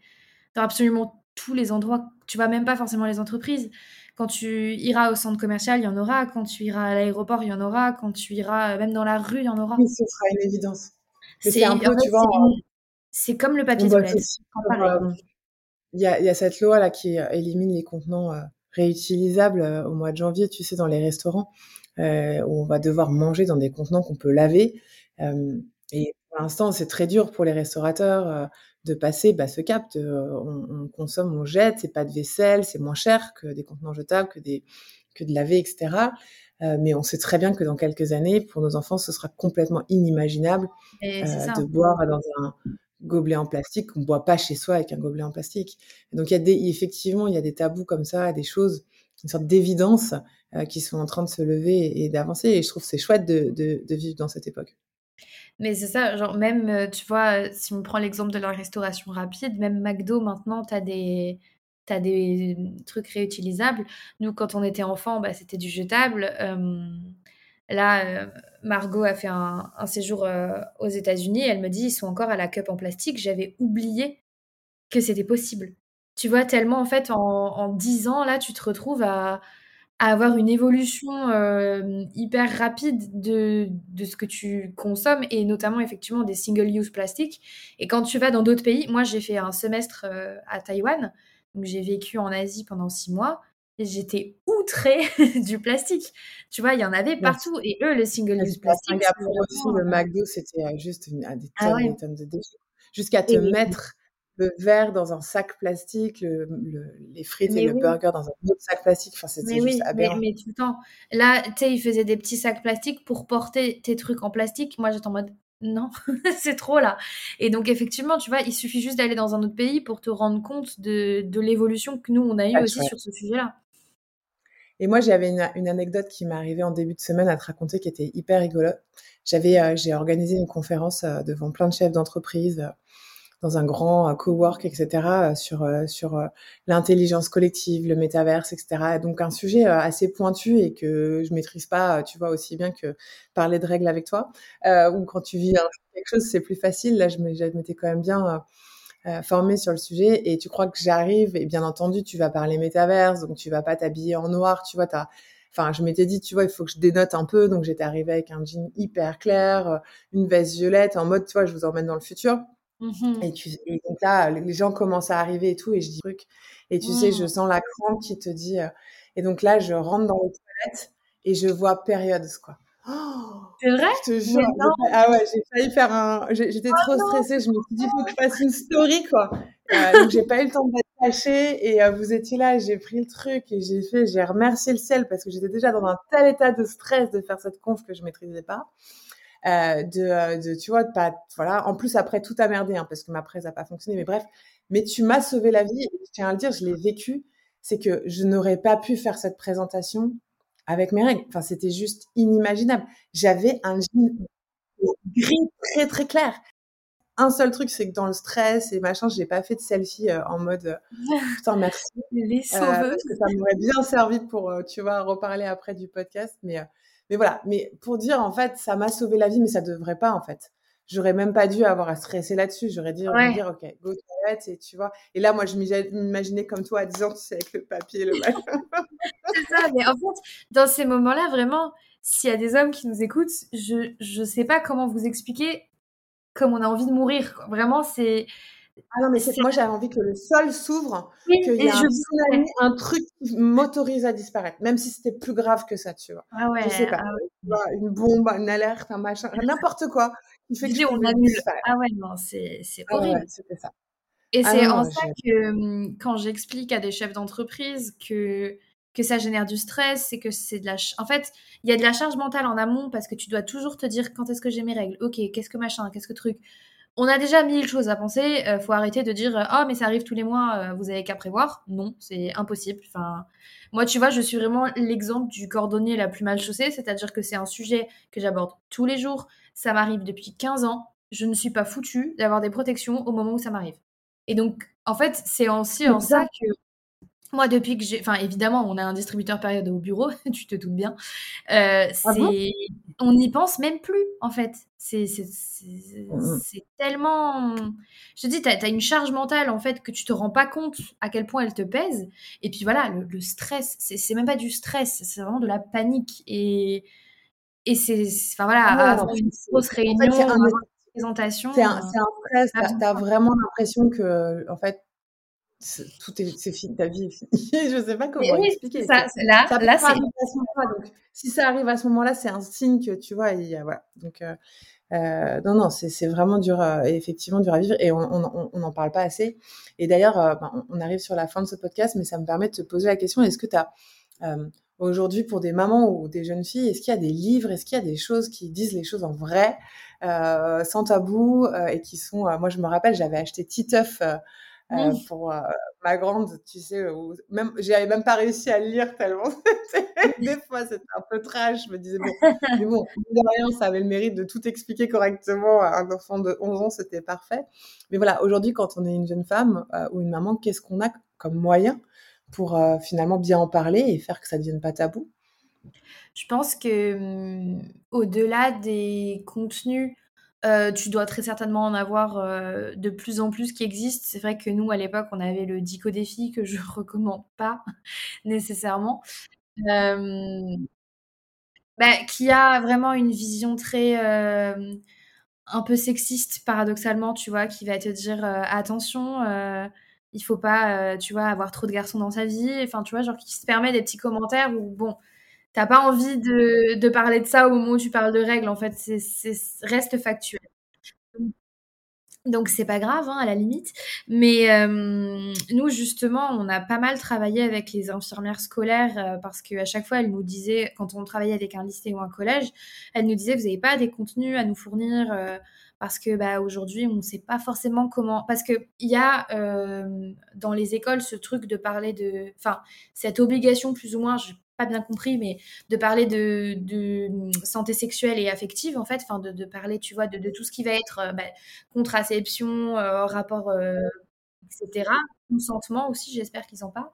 dans absolument tous les endroits. Tu vois, même pas forcément les entreprises. Quand tu iras au centre commercial, il y en aura. Quand tu iras à l'aéroport, il y en aura. Quand tu iras même dans la rue, il y en aura. Oui, ce sera une évidence. C'est un peu, tu vois. C'est comme le papier toilette. Euh, il y, a, y a cette loi là qui élimine les contenants euh, réutilisables euh, au mois de janvier, tu sais, dans les restaurants, où on va devoir manger dans des contenants qu'on peut laver. et pour l'instant, c'est très dur pour les restaurateurs de passer bah, ce cap. on, on, consomme, on jette, c'est pas de vaisselle, c'est moins cher que des contenants jetables, que des que de laver, etc. Euh, mais on sait très bien que dans quelques années, pour nos enfants, ce sera complètement inimaginable euh, de boire dans un gobelet en plastique. On ne boit pas chez soi avec un gobelet en plastique. donc, il y a des, effectivement, il y a des tabous comme ça, des choses, une sorte d'évidence euh, qui sont en train de se lever et, d'avancer. Et je trouve c'est chouette de, de, de, vivre dans cette époque. Mais c'est ça, genre même, tu vois, si on prend l'exemple de la restauration rapide, même McDo, maintenant, tu as des, tu des trucs réutilisables. Nous, quand on était enfant, bah, c'était du jetable. là, Margot a fait un, séjour aux États-Unis. Elle me dit ils sont encore à la cup en plastique. J'avais oublié que c'était possible. Tu vois, tellement en fait, en, dix 10 ans, là, tu te retrouves à, avoir une évolution hyper rapide de, de, ce que tu consommes et notamment effectivement des single-use plastiques. Et quand tu vas dans d'autres pays, moi j'ai fait un semestre à Taïwan donc j'ai vécu en Asie pendant six mois et j'étais outrée du plastique. Tu vois, il y en avait partout. Et eux, le single-use plastique. aussi, le McDo, c'était euh, juste une, des, ah tonnes, de déchets. Jusqu'à te mettre le verre dans un sac plastique, le, le- les frites Mais et le burger dans un autre sac plastique. Enfin, c'était juste oui, aberrant. mais tout le temps. Là, tu sais, ils faisaient des petits sacs plastiques pour porter tes trucs en plastique. Moi, j'étais en mode, non, c'est trop là. Et donc, effectivement, tu vois, il suffit juste d'aller dans un autre pays pour te rendre compte de, de l'évolution que nous, on a eu Ah, aussi ouais. sur ce sujet-là. Et moi, j'avais une, une anecdote qui m'est arrivée en début de semaine à te raconter qui était hyper rigolote. J'avais, euh, j'ai organisé une conférence euh, devant plein de chefs d'entreprise euh, dans un grand euh, cowork, etc., euh, sur, euh, sur l'intelligence collective, le métaverse, etc. Donc, un sujet assez pointu et que je maîtrise pas, tu vois, aussi bien que parler de règles avec toi. Euh, ou quand tu vis quelque chose, c'est plus facile. Là, je m'étais quand même bien... formée sur le sujet et tu crois que j'arrive et bien entendu tu vas parler métaverse donc tu vas pas t'habiller en noir tu vois t'as enfin je m'étais dit tu vois il faut que je dénote un peu donc j'étais arrivée avec un jean hyper clair une veste violette en mode tu vois je vous emmène dans le futur Mhm. et, tu, et donc là les gens commencent à arriver et tout et je dis truc et tu sais je Mm. sens la crampe qui te dit euh, et donc là je rentre dans les toilettes et je vois périodes quoi Oh C'est vrai? Je te jure, ah ouais, j'ai failli faire un. J'étais trop stressée, je me suis dit, il faut que je fasse une story, quoi. Euh, donc, j'ai pas eu le temps d'être cachée, et euh, vous étiez là, j'ai pris le truc, et j'ai fait, j'ai remercié le ciel, parce que j'étais déjà dans un tel état de stress de faire cette conf que je maîtrisais pas. Euh, de, euh, de, tu vois, de pas, voilà. En plus, après, tout a merdé, hein, parce que ma presse a pas fonctionné, mais bref. Mais tu m'as sauvé la vie, et je tiens à le dire, je l'ai vécu. C'est que je n'aurais pas pu faire cette présentation avec mes règles. Enfin, c'était juste inimaginable. J'avais un jean gris très très clair. Un seul truc, c'est que dans le stress et machin, j'ai pas fait de selfie euh, en mode euh, putain merci Les euh, sauveuses. parce que ça m'aurait bien servi pour euh, tu vois reparler après du podcast. Mais euh, mais voilà. Mais pour dire en fait, ça m'a sauvé la vie, mais ça devrait pas en fait. J'aurais même pas dû avoir à stresser là-dessus. J'aurais dû Ouais. dire ok, go toilette et tu vois. Et là, moi, je m'imag- m'imaginais comme toi à 10 ans, tu sais, avec le papier, le machin. C'est ça, mais en fait, dans ces moments-là, vraiment, s'il y a des hommes qui nous écoutent, je je sais pas comment vous expliquer comme on a envie de mourir. Vraiment, c'est Ah non, mais moi, j'avais envie que le sol s'ouvre Oui, qu'il y ait un tsunami, un truc qui m'autorise à disparaître, même si c'était plus grave que ça, tu vois. ah ouais, Je sais pas, ah ouais. une bombe, une alerte, un machin, n'importe quoi qui fait que on annule. Ah ouais, non, c'est Ah ouais, horrible. c'était ça. Et Ah c'est en ça que hum, quand j'explique à des chefs d'entreprise que que ça génère du stress, c'est que c'est de la en fait, il y a de la charge mentale en amont parce que tu dois toujours te dire quand est-ce que j'ai mes règles. OK, qu'est-ce que machin, qu'est-ce que truc. On a déjà mille choses à penser, euh, faut arrêter de dire "Oh mais ça arrive tous les mois, euh, vous avez qu'à prévoir." Non, c'est impossible. Enfin, moi tu vois, je suis vraiment l'exemple du cordonnier la plus mal chaussée, c'est-à-dire que c'est un sujet que j'aborde tous les jours, ça m'arrive depuis 15 ans, je ne suis pas foutue d'avoir des protections au moment où ça m'arrive. Et donc, en fait, c'est aussi en ça que moi, depuis que j'ai, enfin, évidemment, on a un distributeur période au bureau, tu te doutes bien. Euh, Ah bon? on n'y pense même plus, en fait. C'est, c'est tellement, je te dis, t'as, t'as une charge mentale, en fait, que tu te rends pas compte à quel point elle te pèse. Et puis voilà, le, le stress, c'est, même pas du stress, c'est vraiment de la panique. Et, et c'est, enfin voilà, Ah ouais, avant non, une grosse en fait, réunion, un- avant une présentation. C'est un, euh, un stress, Ah, bon. t'as vraiment l'impression que, en fait, tout est, c'est fini, ta vie est finie. je sais pas comment oui, expliquer. ça, là, ça là, c'est. Donc, si ça arrive à ce moment-là, c'est un signe que tu vois, voilà. Donc, euh, euh, non, non, c'est vraiment dur, euh, effectivement dur à vivre, et on on- on n'en parle pas assez. Et d'ailleurs, ben, on on arrive sur la fin de ce podcast, mais ça me permet de te poser la question est-ce que tu as aujourd'hui pour des mamans ou des jeunes filles, est-ce qu'il y a des livres, est-ce qu'il y a des choses qui disent les choses en vrai, euh, sans tabou, euh, et qui sont, euh, moi je me rappelle, j'avais acheté Titeuf euh, pour euh, ma grande, tu sais, où même j'avais même pas réussi à le lire tellement des fois c'était un peu trash. Je me disais bon, mais bon, rien, ça avait le mérite de tout expliquer correctement à un enfant de 11 ans, c'était parfait. Mais voilà, aujourd'hui, quand on est une jeune femme euh, ou une maman, qu'est-ce qu'on a comme moyen pour finalement bien en parler et faire que ça devienne pas tabou? Je pense que hum, au-delà des contenus, euh, tu dois très certainement en avoir euh, de plus en plus qui existent. C'est vrai que nous, à l'époque, on avait le Dico Défi que je recommande pas nécessairement, euh, bah, qui a vraiment une vision très un peu sexiste, paradoxalement, tu vois, qui va te dire attention, il faut pas, tu vois, avoir trop de garçons dans sa vie. Enfin, tu vois, genre qui se permet des petits commentaires où bon. T'as pas envie de, parler de ça au moment où tu parles de règles, en fait, c'est, c'est, reste factuel. Donc c'est pas grave, hein, à la limite. Mais euh, nous, justement, on a pas mal travaillé avec les infirmières scolaires euh, parce qu'à chaque fois, elles nous disaient, quand on travaillait avec un lycée ou un collège, elles nous disaient, vous n'avez pas des contenus à nous fournir euh, parce que bah, aujourd'hui, on ne sait pas forcément comment... Parce qu'il y a dans les écoles ce truc de parler de... Enfin, cette obligation plus ou moins, pas bien compris, mais de parler de, de, santé sexuelle et affective, en fait, enfin, de, parler, tu vois, de, de, tout ce qui va être euh, bah, contraception, euh, rapport, euh, etc. Consentement aussi, j'espère qu'ils en parlent.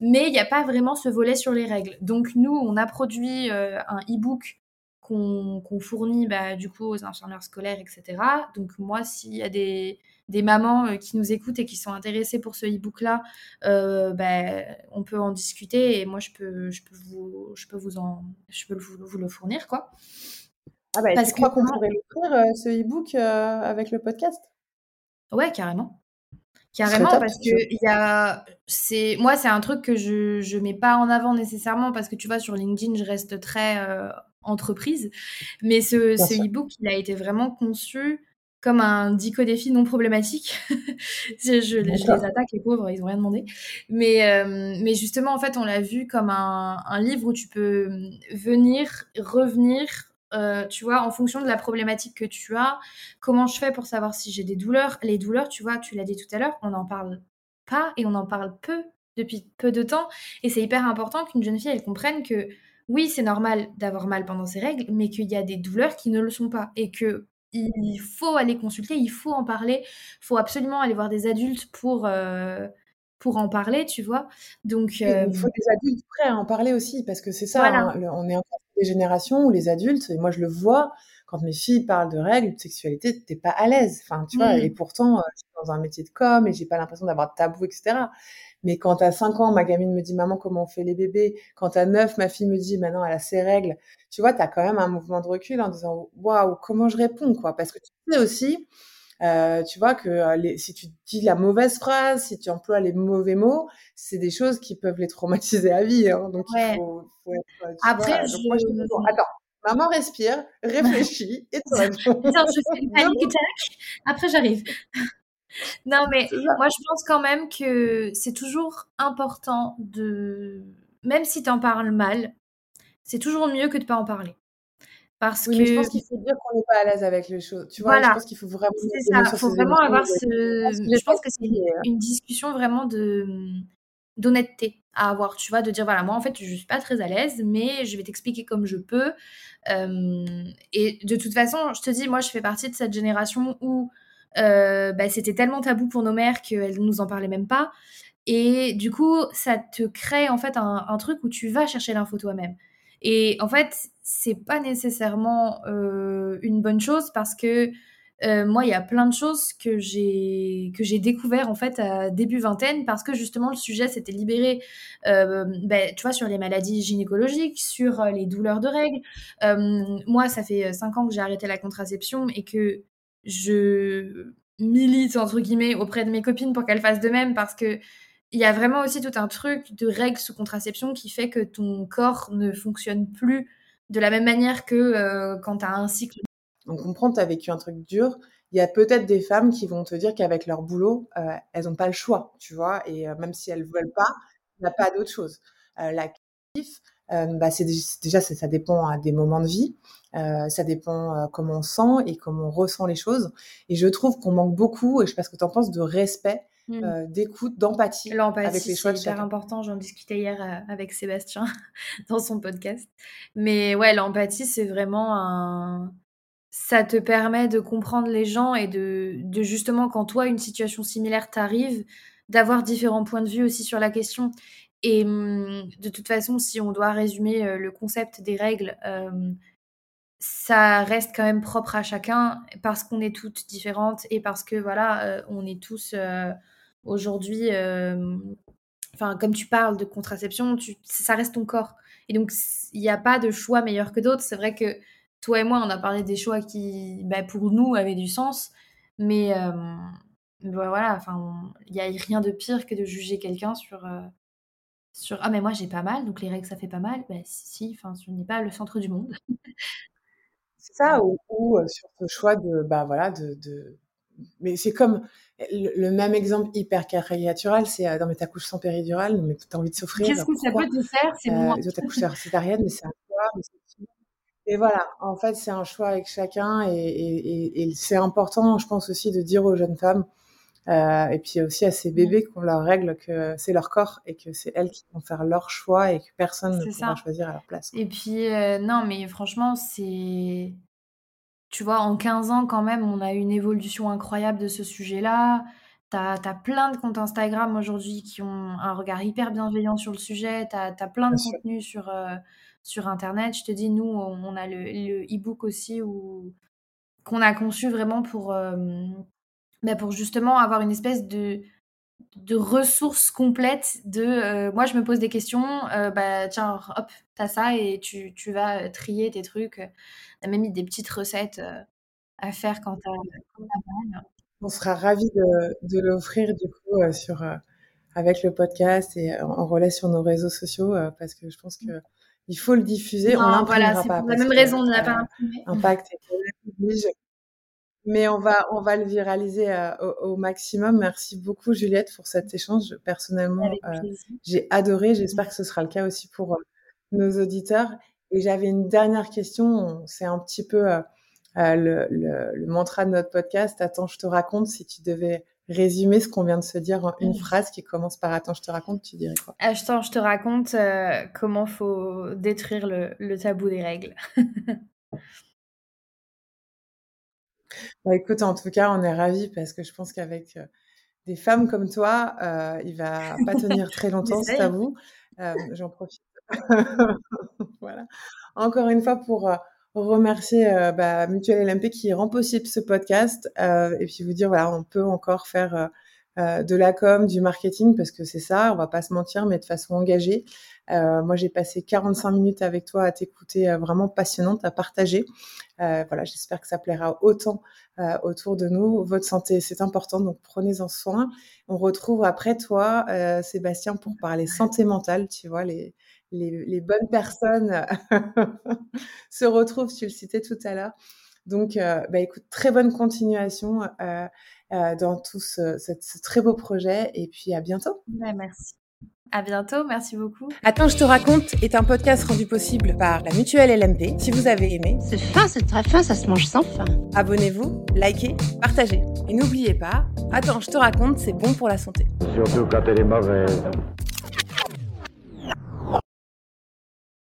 Mais il n'y a pas vraiment ce volet sur les règles. Donc, nous, on a produit un e-book qu'on fournit, bah, du coup, aux infirmières scolaires, etc. Donc, moi, s'il y a des des mamans euh, qui nous écoutent et qui sont intéressées pour ce e-book-là, ben, on peut en discuter et moi, je peux, je peux, vous, je peux, vous, en, je peux vous, le fournir. Quoi. Ah bah, Parce tu crois qu'on pourrait l'offrir, euh, ce e-book, avec le podcast? Ouais, carrément. Carrément, parce que y a, c'est, moi, c'est un truc que je ne mets pas en avant nécessairement parce que tu vois, sur LinkedIn, je reste très entreprise. Mais ce, ce e-book, il a été vraiment conçu comme un dico défi non problématique. je, je, les attaque, les pauvres, ils ont rien demandé. Mais, euh, mais justement, en fait, on l'a vu comme un, un, livre où tu peux venir, revenir, euh, tu vois, en fonction de la problématique que tu as. Comment je fais pour savoir si j'ai des douleurs? Les douleurs, tu vois, tu l'as dit tout à l'heure, on n'en parle pas et on en parle peu depuis peu de temps. Et c'est hyper important qu'une jeune fille, elle comprenne que oui, c'est normal d'avoir mal pendant ses règles, mais qu'il y a des douleurs qui ne le sont pas. Et que il faut aller consulter, il faut en parler, il faut absolument aller voir des adultes pour, euh, pour en parler, tu vois. Donc, il euh, faut des adultes prêts à en parler aussi, parce que c'est ça, hein, on est en des générations où les adultes, et moi je le vois, quand mes filles parlent de règles, de sexualité, t'es pas à l'aise. Enfin, tu vois, mmh. et pourtant, euh, je suis dans un métier de com et j'ai pas l'impression d'avoir de tabou, etc. Mais quand à 5 ans, ma gamine me dit maman comment on fait les bébés, quand à 9, ma fille me dit maintenant elle a ses règles, tu vois, tu as quand même un mouvement de recul en disant waouh, comment je réponds quoi? Parce que tu sais aussi, euh, tu vois que euh, si tu dis la mauvaise phrase, si tu emploies les mauvais mots, c'est des choses qui peuvent les traumatiser à vie. Hein. donc il faut, être. Après, je... moi, je attends. Maman respire, réfléchis et réponds. je fais panique Après, j'arrive. Non, mais moi, je pense quand même que c'est toujours important de. Même si tu en parles mal, c'est toujours mieux que de pas en parler. Parce que. je pense qu'il faut dire qu'on n'est pas à l'aise avec les choses. Tu vois, je pense qu'il faut vraiment. C'est ça, il faut vraiment avoir ce. Je pense que c'est une discussion vraiment de d'honnêteté à avoir, tu vois, de dire voilà, moi en fait je suis pas très à l'aise, mais je vais t'expliquer comme je peux. et de toute façon, je te dis, moi je fais partie de cette génération où euh, bah, c'était tellement tabou pour nos mères qu'elles nous en parlaient même pas. Et du coup, ça te crée en fait un, truc où tu vas chercher l'info toi-même. Et en fait, c'est pas nécessairement euh, une bonne chose parce que euh, moi, il y a plein de choses que j'ai que j'ai découvert en fait à début vingtaine parce que justement le sujet s'était libéré, ben, tu vois, sur les maladies gynécologiques, sur les douleurs de règles. moi, ça fait cinq ans que j'ai arrêté la contraception et que je milite entre guillemets auprès de mes copines pour qu'elles fassent de même parce que il y a vraiment aussi tout un truc de règles sous contraception qui fait que ton corps ne fonctionne plus de la même manière que euh, quand tu as un cycle. On comprend tu as vécu un truc dur. Il y a peut-être des femmes qui vont te dire qu'avec leur boulot, euh, elles n'ont pas le choix, tu vois, et euh, même si elles veulent pas, il n'y a pas d'autre chose. la bah, c'est déjà ça dépend à des moments de vie. Euh, ça dépend euh, comment on sent et comment on ressent les choses. Et je trouve qu'on manque beaucoup, et je sais pas ce que tu en penses, de respect, mmh. euh, d'écoute, d'empathie avec les choix C'est hyper important, j'en discutais hier avec Sébastien dans son podcast. Mais ouais, l'empathie, c'est vraiment un... Ça te permet de comprendre les gens et de, de justement, quand toi, une situation similaire t'arrive, d'avoir différents points de vue aussi sur la question. Et mmh, de toute façon, si on doit résumer le concept des règles, ça reste quand même propre à chacun parce qu'on est toutes différentes et parce que voilà, euh, on est tous euh, aujourd'hui, euh, enfin comme tu parles de contraception, ça reste ton corps. Et donc il n'y a pas de choix meilleur que d'autres. C'est vrai que toi et moi, on a parlé des choix qui, bah, pour nous, avaient du sens, mais voilà, enfin il n'y a rien de pire que de juger quelqu'un sur sur ah mais moi j'ai pas mal donc les règles ça fait pas mal ben si enfin ce n'est pas le centre du monde C'est ça, ou, ou, sur ce choix de, bah, voilà, de, de, mais c'est comme le, même exemple hyper caricatural, c'est euh, dans mais t'accouches sans péridurale, mais t'as envie de souffrir. Qu'est-ce que ça peut te faire? C'est moi. Euh, t'accouches césarienne, mais c'est un choix. Et voilà, en fait, c'est un choix avec chacun, et, et, et, c'est important, je pense aussi, de dire aux jeunes femmes, euh, et puis aussi à ces mmh. bébés qu'on leur règle que c'est leur corps et que c'est elles qui vont faire leur choix et que personne ne pourra choisir à leur place. Et puis, euh, non, mais franchement, c'est tu vois, en 15 ans, quand même, on a eu une évolution incroyable de ce sujet-là. Tu as, plein de comptes Instagram aujourd'hui qui ont un regard hyper bienveillant sur le sujet. Tu as, plein de contenus sur, euh, sur Internet. Je te dis, nous, on a le e-book aussi qu'on a conçu vraiment pour, euh, bah, pour justement avoir une espèce de, de ressources complètes de euh, moi je me pose des questions bah tiens hop t'as ça et tu, tu, vas trier tes trucs a même mis des petites recettes à faire quand tu as, On sera ravis de, de l'offrir du coup sur, avec le podcast et en relais sur nos réseaux sociaux parce que je pense que il faut le diffuser. Non, on voilà, c'est pour la même raison, on ne l'a pas imprimé. Impact mais on va, on va le viraliser au, au, maximum. Merci beaucoup, Juliette, pour cet échange. Personnellement, j'ai adoré. J'espère que ce sera le cas aussi pour nos auditeurs. Et j'avais une dernière question. C'est un petit peu euh, euh, le, le, mantra de notre podcast. Attends, je te raconte. Si tu devais résumer ce qu'on vient de se dire en une phrase qui commence par Attends, je te raconte, tu dirais quoi? Attends, je te raconte euh, comment faut détruire le, le tabou des règles. bah, écoute, en tout cas, on est ravis parce que je pense qu'avec des femmes comme toi, euh, il va pas tenir très longtemps ce tabou. J'en profite voilà. Encore une fois pour euh, remercier euh, bah, Mutuel LMP qui rend possible ce podcast euh, et puis vous dire voilà on peut encore faire de la com, du marketing parce que c'est ça, on va pas se mentir, mais de façon engagée. moi, j'ai passé 45 minutes avec toi à t'écouter, vraiment passionnante, à partager. voilà, j'espère que ça plaira autant autour de nous. Votre santé, c'est important, donc prenez-en soin. On retrouve après toi, Sébastien, pour parler santé mentale. Tu vois les les, bonnes personnes se retrouvent, tu le citais tout à l'heure. Donc, euh, bah, écoute, très bonne continuation euh, euh, dans tout ce, très beau projet et puis à bientôt. merci. À bientôt, merci beaucoup. Attends, je te raconte est un podcast rendu possible par la Mutuelle LMP. Si vous avez aimé, c'est fin, c'est très fin, ça se mange sans fin. Abonnez-vous, likez, partagez. Et n'oubliez pas, Attends, je te raconte, c'est bon pour la santé. Surtout quand elle est mauvaise.